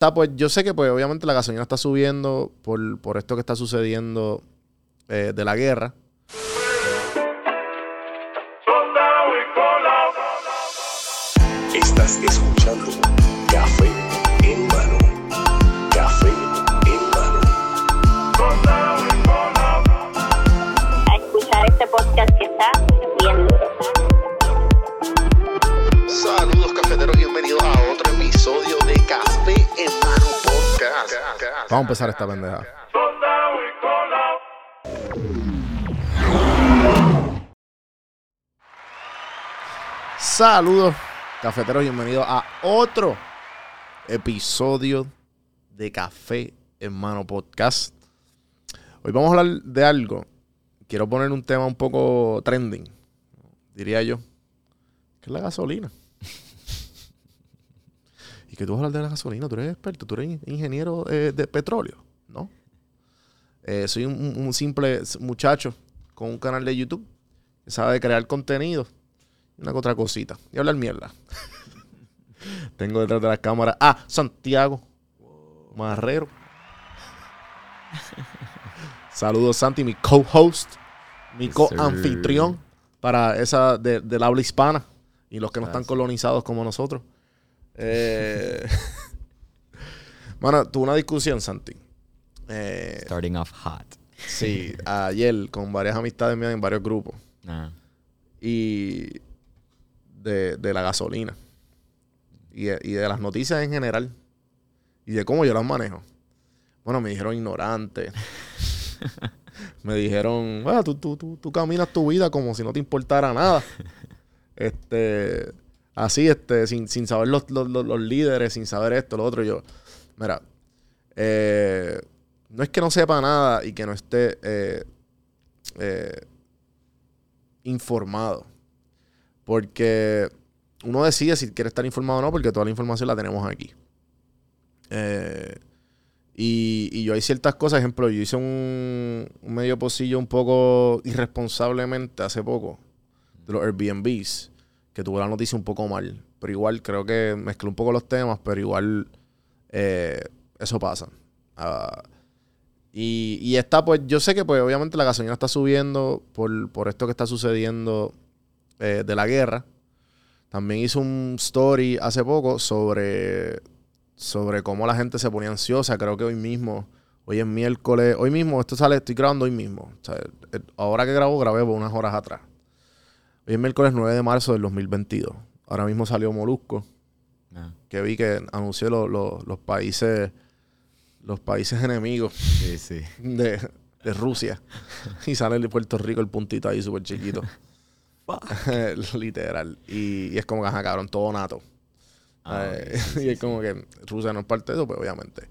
está, pues yo sé que pues obviamente la gasolina está subiendo por, por esto que está sucediendo eh, de la guerra. Vamos a empezar esta pendeja. Saludos, cafeteros, bienvenidos a otro episodio de Café en Mano Podcast. Hoy vamos a hablar de algo. Quiero poner un tema un poco trending, diría yo, que es la gasolina. ¿Y que tú vas a hablar de la gasolina? ¿Tú eres experto? ¿Tú eres ingeniero eh, de petróleo? ¿No? Eh, soy un, simple muchacho con un canal de YouTube que sabe crear contenido y una otra cosita. Y hablar mierda. Tengo detrás de la cámara a Santiago Marrero. Saludos, Santi, mi co-host, mi Yes, co-anfitrión para esa de- del habla hispana y los que no están colonizados como nosotros. Eh, Bueno, tuve una discusión, Santi. Eh, Starting off hot. sí, ayer con varias amistades mías en varios grupos. Ah, Y de, de la gasolina. Y de, y de las noticias en general. Y de cómo yo las manejo. Bueno, me dijeron ignorante. me dijeron, "Ah, tú, tú, tú, tú caminas tu vida como si no te importara nada. este, así, este, sin, sin saber los, los, los- los líderes, sin saber esto, lo otro. Yo, mira, eh, no es que no sepa nada y que no esté eh, eh, informado. Porque uno decide si quiere estar informado o no, porque toda la información la tenemos aquí. Y, y yo hay ciertas cosas, ejemplo, yo hice un, un medio pocillo un poco irresponsablemente hace poco de los Airbnbs, que tuve la noticia un poco mal. Pero igual creo que mezclé un poco los temas, pero igual eh, eso pasa. Ah, y, está, pues, yo sé que pues obviamente la gasolina está subiendo por, por esto que está sucediendo eh, de la guerra. También hice un story hace poco sobre, sobre cómo la gente se ponía ansiosa. Creo que hoy mismo, hoy es miércoles, hoy mismo, esto sale, estoy grabando hoy mismo. Eh, ahora que grabo, grabé por unas horas atrás. Hoy es miércoles 9 de marzo del 2022. Ahora mismo salió Molusco, ah. que vi que anunció lo- lo- los países los países enemigos Sí, sí. de, de Rusia. y sale el de Puerto Rico el puntito ahí súper chiquito. Literal. Y, y es como que, ajá, cabrón, todo nato. Ah, Eh, sí, y es como que Rusia no es parte de eso, pues obviamente.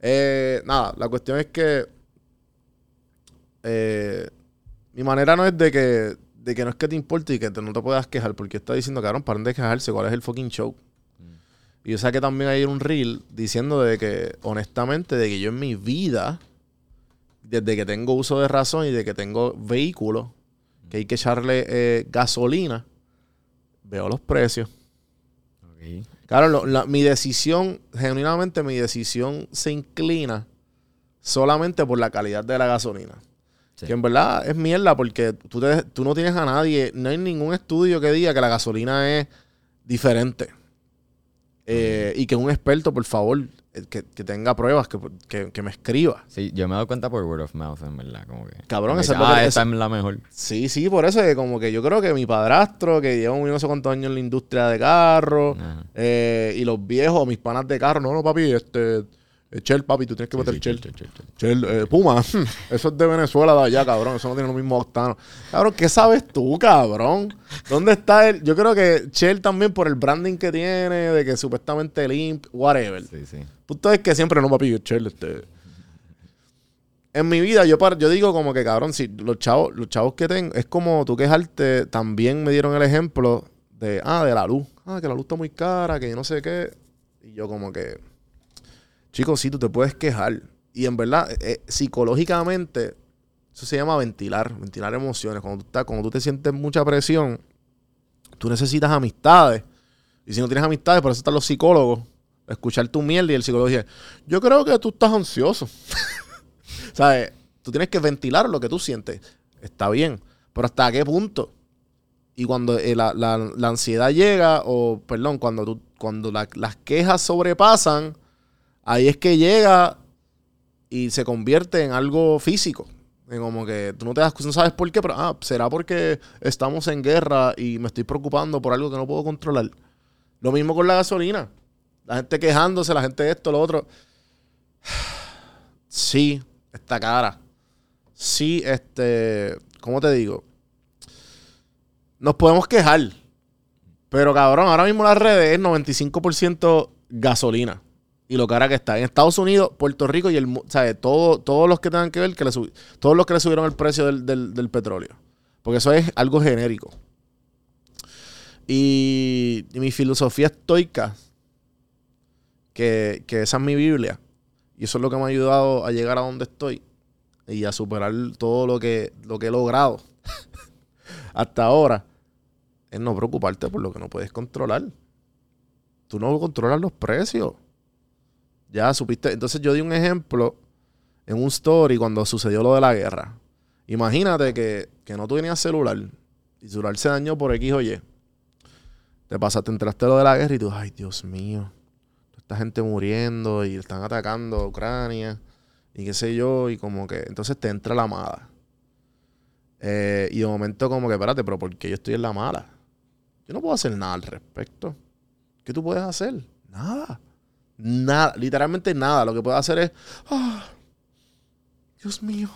Eh, nada, la cuestión es que eh, mi manera no es de que, de que no es que te importe y que te- no te puedas quejar, porque está diciendo, cabrón, paren de quejarse, ¿cuál es el fucking show? Mm. Y yo saqué también ahí un reel diciendo de que, honestamente, de que yo en mi vida, desde que tengo uso de razón y de que tengo vehículo, que hay que echarle eh, gasolina, veo los precios. Claro, lo- la- mi decisión, genuinamente mi decisión se inclina solamente por la calidad de la gasolina. Sí. Que en verdad es mierda porque tú, te- tú no tienes a nadie, no hay ningún estudio que diga que la gasolina es diferente. Eh, y que un experto, por favor, eh, que, que tenga pruebas, que, que- que me escriba. Sí, yo me he dado cuenta por word of mouth, en verdad. Como que. Cabrón, esa que, que- Ah, esa- es la mejor. Sí, sí, por eso es como que yo creo que mi padrastro, que lleva un no sé cuántos años en la industria de carros, Ajá. eh, y los viejos, mis panas de carro, no, no, papi, este, Shell, papi, tú tienes que Sí, meter sí, Shell. chel, chel, chel, chel. Shell, eh, Puma, eso es de Venezuela de allá, cabrón. Eso no tiene los mismos octanos. Cabrón, ¿qué sabes tú, cabrón? ¿Dónde está el...? Yo creo que Shell también por el branding que tiene, de que supuestamente limp, whatever. Sí, sí. Punto es que siempre no, papi, Shell, este... En mi vida, yo, yo digo como que, cabrón, si los chavos, los chavos que tengo, es como tú quejarte, también me dieron el ejemplo de, ah, de la luz. Ah, que la luz está muy cara, que yo no sé qué. Y yo como que, chicos, sí, tú te puedes quejar. Y en verdad, eh, eh, psicológicamente, eso se llama ventilar, ventilar emociones. Cuando tú, estás, cuando tú te sientes mucha presión, tú necesitas amistades. Y si no tienes amistades, por eso están los psicólogos, escuchar tu mierda y el psicólogo dice, yo creo que tú estás ansioso. ¿Sabes? Tú tienes que ventilar lo que tú sientes. Está bien, pero ¿hasta qué punto? Y cuando eh, la, ansiedad llega, o perdón, cuando, tú, cuando la- las quejas sobrepasan, ahí es que llega y se convierte en algo físico. En como que tú no te das no sabes por qué, pero ah, será porque estamos en guerra y me estoy preocupando por algo que no puedo controlar. Lo mismo con la gasolina. La gente quejándose, la gente esto, lo otro. Sí, está cara. Sí, este, ¿cómo te digo? Nos podemos quejar. Pero cabrón, ahora mismo las redes es 95% gasolina. Y lo cara que está. En Estados Unidos, Puerto Rico y el ¿sabes? Todo, todos los que tengan que ver, que todos los que le subieron el precio del, del- del petróleo. Porque eso es algo genérico. Y, y mi filosofía estoica, que, que esa es mi Biblia, y eso es lo que me ha ayudado a llegar a donde estoy y a superar todo lo que, lo que he logrado hasta ahora, es no preocuparte por lo que no puedes controlar. Tú no controlas los precios. Ya supiste. Entonces yo di un ejemplo en un story cuando sucedió lo de la guerra. Imagínate que, que no tenías celular y el celular se dañó por X o Y. Te pasaste, entraste lo de la guerra y tú, ay Dios mío, esta gente muriendo y están atacando a Ucrania y qué sé yo, y como que entonces te entra la mala. Eh, y de momento como que, espérate, pero ¿por qué yo estoy en la mala? Yo no puedo hacer nada al respecto. ¿Qué tú puedes hacer? Nada. Nada, literalmente nada. Lo que puedes hacer es, ah, Dios mío.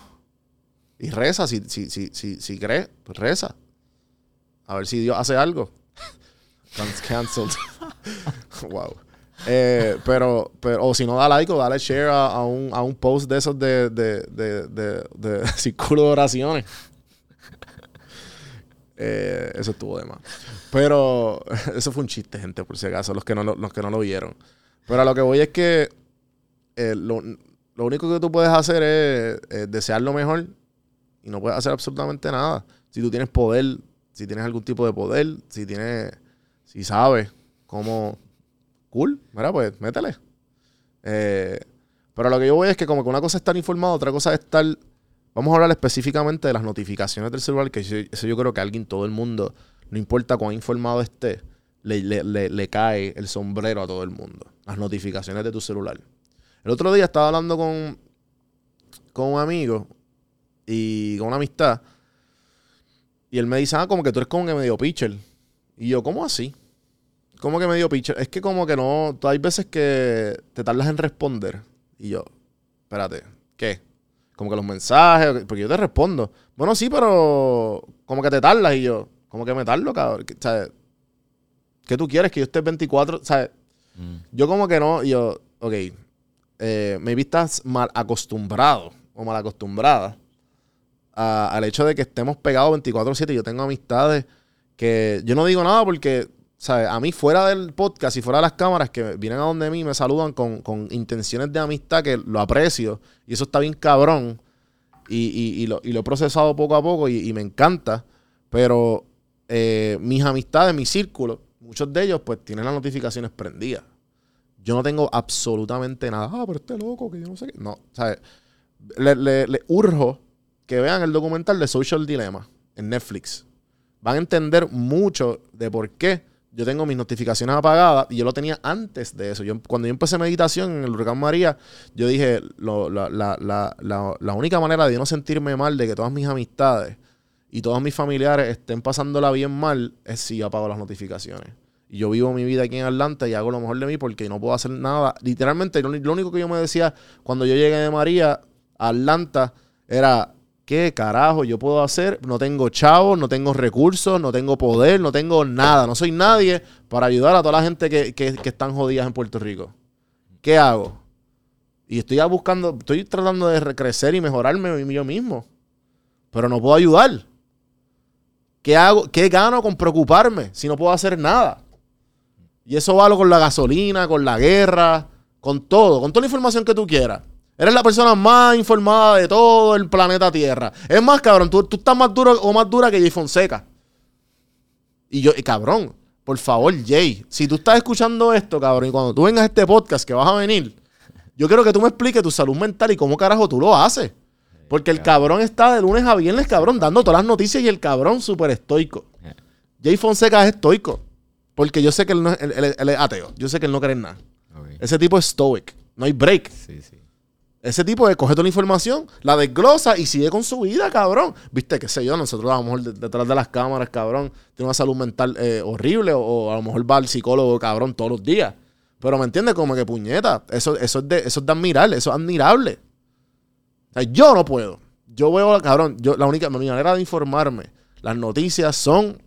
Y reza, si, si, si, si, si crees, pues reza. A ver si Dios hace algo. Can- Cancelled. wow. Eh, pero, pero, o si no, da like o dale share a, a un, a un post de esos de, de, de, de, círculo de oraciones. Eh, eso estuvo de más. Pero eso fue un chiste, gente, por si acaso, los que no lo, los que no lo vieron. Pero a lo que voy es que eh, lo, lo único que tú puedes hacer es, eh, desear lo mejor y no puedes hacer absolutamente nada. Si tú tienes poder, si tienes algún tipo de poder, si tienes, si sabes cómo, cool, mira, pues métele. Eh, pero lo que yo voy es que como que una cosa es estar informado, otra cosa es estar... Vamos a hablar específicamente de las notificaciones del celular, que eso, yo creo que alguien, todo el mundo, no importa cuán informado esté, le, le- le- le cae el sombrero a todo el mundo. Las notificaciones de tu celular. El otro día estaba hablando con, con un amigo y con una amistad. Y él me dice, ah, como que tú eres como que medio pitcher. Y yo, ¿cómo así? ¿Cómo que medio pitcher? Es que como que no, hay veces que te tardas en responder. Y yo, espérate, ¿qué? Como que los mensajes, porque yo te respondo. Bueno, sí, pero como que te tardas. Y yo, ¿cómo que me tardo, cabrón? ¿Qué- ¿Sabes? ¿Qué tú quieres? Que yo esté 24, ¿sabes? Mm. Yo como que no, yo, ok, eh, maybe estás mal acostumbrado o mal acostumbrada al hecho de que estemos pegados 24/7. Yo tengo amistades que yo no digo nada porque, ¿sabes? A mí fuera del podcast y fuera de las cámaras que vienen a donde mí me saludan con, con intenciones de amistad que lo aprecio y eso está bien cabrón y, y- lo, y lo he procesado poco a poco y, y me encanta, pero eh, mis amistades, mi círculo, muchos de ellos pues tienen las notificaciones prendidas. Yo no tengo absolutamente nada. Ah, pero este loco, que yo no sé qué. No, ¿sabes? Le, le- urjo que vean el documental de Social Dilemma en Netflix. Van a entender mucho de por qué yo tengo mis notificaciones apagadas y yo lo tenía antes de eso. Yo, cuando yo empecé meditación en el huracán María, yo dije, lo- la, la- la- la- única manera de no sentirme mal de que todas mis amistades y todos mis familiares estén pasándola bien mal es si yo apago las notificaciones. Y yo vivo mi vida aquí en Atlanta y hago lo mejor de mí porque no puedo hacer nada. Literalmente, lo, único que yo me decía cuando yo llegué de María a Atlanta era, ¿qué carajo yo puedo hacer? No tengo chavos, no tengo recursos, no tengo poder, no tengo nada. No soy nadie para ayudar a toda la gente que, que, que están jodidas en Puerto Rico. ¿Qué hago? Y estoy buscando, estoy tratando de re- crecer y mejorarme yo mismo. Pero no puedo ayudar. ¿Qué hago? ¿Qué gano con preocuparme si no puedo hacer nada? Y eso vale con la gasolina, con la guerra, con todo, con toda la información que tú quieras. Eres la persona más informada de todo el planeta Tierra. Es más, cabrón, tú, tú estás más duro o más dura que Jay Fonseca. Y yo, y cabrón, Por favor, Jay, si tú estás escuchando esto, cabrón, y cuando tú vengas a este podcast que vas a venir, yo quiero que tú me expliques tu salud mental y cómo carajo tú lo haces. Porque el cabrón está de lunes a viernes, cabrón, dando todas las noticias y el cabrón súper estoico. Yeah. Jay Fonseca es estoico. Porque yo sé que él, no es, él- él- él es ateo. Yo sé que él no cree en nada. Ese tipo es stoic. No hay break. Sí, sí. Ese tipo de coge toda la información, la desglosa y sigue con su vida, cabrón. Viste, qué sé yo, nosotros a lo mejor de- detrás de las cámaras, cabrón, tiene una salud mental eh, horrible o, o a lo mejor va al psicólogo, cabrón, todos los días. Pero me entiendes, como que puñeta, eso, eso, es de, eso es de admirar, eso es admirable. O sea, yo no puedo. Yo veo, cabrón, yo, la única mi manera de informarme, las noticias son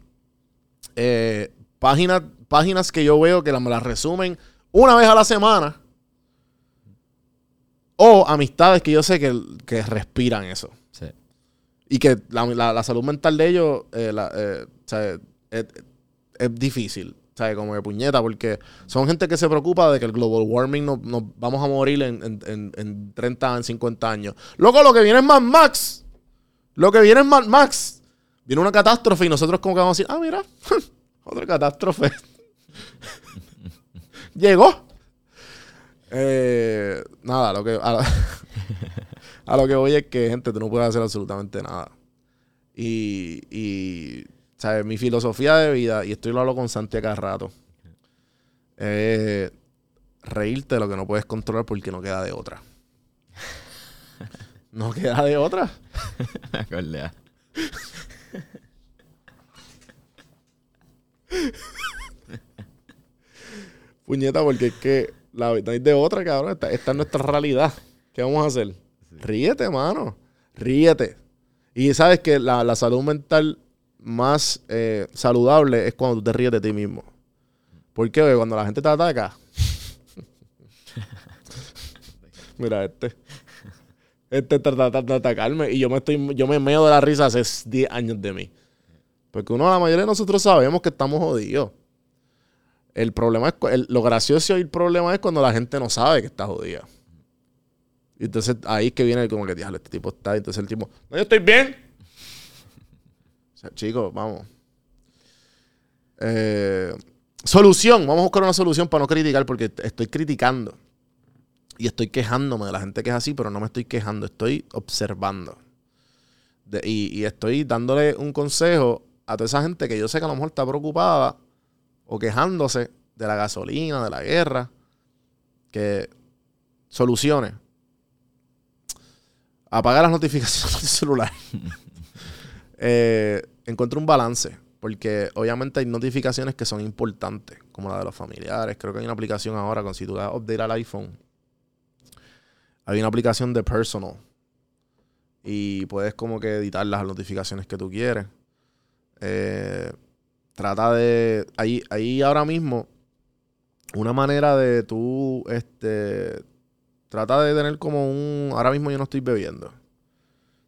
eh, páginas, páginas que yo veo que la- me las resumen una vez a la semana. O amistades que yo sé que, que respiran eso. Sí. Y que la, la- la salud mental de ellos eh, eh, o sea, es, es difícil. ¿Sabes? Como de puñeta, porque son gente que se preocupa de que el global warming nos, nos vamos a morir en, en, en, en 30, en 50 años. Loco, lo que viene es Mad Max. Lo que viene es Mad Max. Viene una catástrofe y nosotros como que vamos a decir, ah, mira, otra catástrofe. Llegó. Eh, nada, lo que, a, a lo que voy es que, gente, tú no puedes hacer absolutamente nada. Y, y ¿sabes? Mi filosofía de vida, y esto yo lo hablo con Santi cada rato, es reírte de lo que no puedes controlar porque no queda de otra. No queda de otra. Me acordé. ah. Puñeta, porque es que la, no hay de otra, cabrón. Esta, esta es nuestra realidad. ¿Qué vamos a hacer? Ríete, mano. Ríete. Y sabes que la, la salud mental más eh, saludable es cuando tú te ríes de ti mismo. ¿Por qué? Porque cuando la gente te ataca. Mira, este. Este está tratando de atacarme y yo me estoy, yo me meo de la risa hace 10 años de mí. Porque uno, la mayoría de nosotros sabemos que estamos jodidos. El problema es, el- lo gracioso y el problema es cuando la gente no sabe que está jodida. Y entonces ahí es que viene como que, diablo, este tipo está. Entonces el tipo, no, yo estoy bien. O sea, chicos, vamos. Eh, solución, vamos a buscar una solución para no criticar porque estoy criticando. Y estoy quejándome de la gente que es así, pero no me estoy quejando, estoy observando. Y, y estoy dándole un consejo a toda esa gente que yo sé que a lo mejor está preocupada o quejándose de la gasolina, de la guerra, que soluciones. Apaga las notificaciones del celular. eh, encuentra un balance, porque obviamente hay notificaciones que son importantes, como la de los familiares. Creo que hay una aplicación ahora, con si tú das update al iPhone, hay una aplicación de personal. Y puedes como que editar las notificaciones que tú quieres. Eh, trata de. Ahí, ahí ahora mismo, una manera de tú. Este. Trata de tener como un. Ahora mismo yo no estoy bebiendo.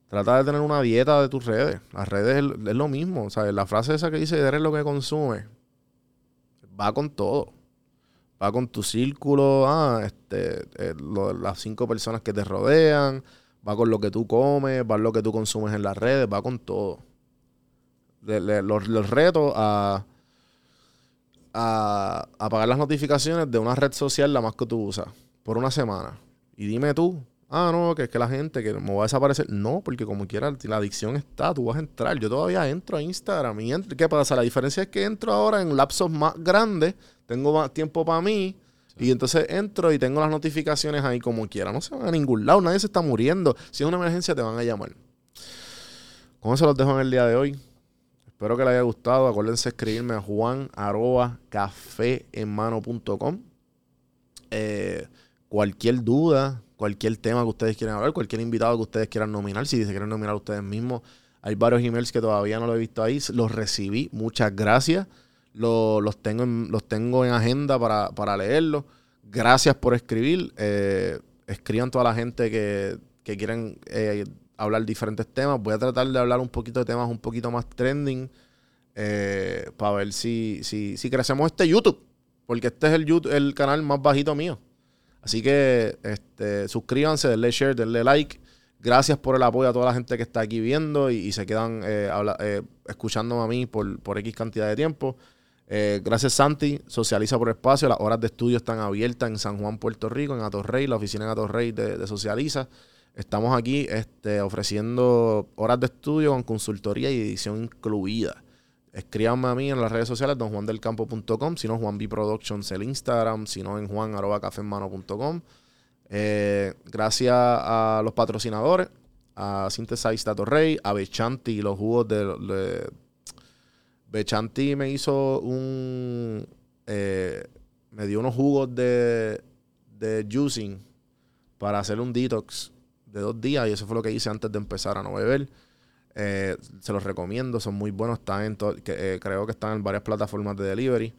Trata de tener una dieta de tus redes. Las redes es, lo mismo. O sea, la frase esa que dice, eres lo que consumes. Va con todo. Va con tu círculo. Ah, este. eh, las cinco personas que te rodean. Va con lo que tú comes. Va con lo que tú consumes en las redes. Va con todo le- le- los, los retos a, a apagar las notificaciones de una red social la más que tú usas por una semana. Y dime tú, ah, no, que es que la gente que me va a desaparecer. No, porque como quiera, la adicción está, tú vas a entrar. Yo todavía entro a Instagram y entro. ¿Qué pasa? La diferencia es que entro ahora en lapsos más grandes, tengo más tiempo para mí. Y entonces entro y tengo las notificaciones ahí como quiera. No se van a ningún lado, nadie se está muriendo. Si es una emergencia, te van a llamar. Con eso los dejo en el día de hoy. Espero que les haya gustado. Acuérdense de escribirme a juan arroba. Eh, cualquier duda, cualquier tema que ustedes quieran hablar, cualquier invitado que ustedes quieran nominar, si se quieren nominar ustedes mismos, hay varios emails que todavía no lo he visto ahí. Los recibí. Muchas gracias. Lo- los, tengo en, los tengo en agenda para, para leerlos. Gracias por escribir. Eh, escriban toda la gente que, que quieren eh, hablar diferentes temas. Voy a tratar de hablar un poquito de temas un poquito más trending eh, para ver si, si, si crecemos este YouTube. Porque este es el, YouTube, el canal más bajito mío. Así que este, suscríbanse, denle share, denle like. Gracias por el apoyo a toda la gente que está aquí viendo y, se quedan eh, habla- eh, escuchándome a mí por, por X cantidad de tiempo. Eh, gracias, Santi. Socializa por espacio. Las horas de estudio están abiertas en San Juan, Puerto Rico, en Atorrey, la oficina en Atorrey de Socializa. Estamos aquí este, ofreciendo horas de estudio con consultoría y edición incluida. Escríbanme a mí en las redes sociales, donjuandelcampo.com, si no, Juan Productions el Instagram, si no, en juan cafeemano.com. Eh, gracias a los patrocinadores, a Synthesize Tato Rey, a Bechanti y los jugos de, de- Bechanti me hizo un... eh, me dio unos jugos de, de juicing para hacer un detox de dos días y eso fue lo que hice antes de empezar a no beber. Eh, se los recomiendo, son muy buenos, están en que, eh, creo que están en varias plataformas de delivery.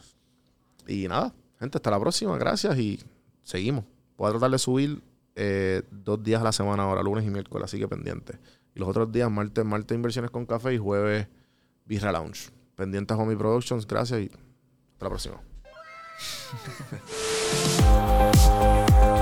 Y nada, gente, hasta la próxima, gracias y seguimos. Voy a tratar de subir eh, dos días a la semana ahora, lunes y miércoles, así que pendiente. Y los otros días, martes, martes inversiones con café y jueves Birra Lounge. Pendientes a Homie Productions, gracias y hasta la próxima.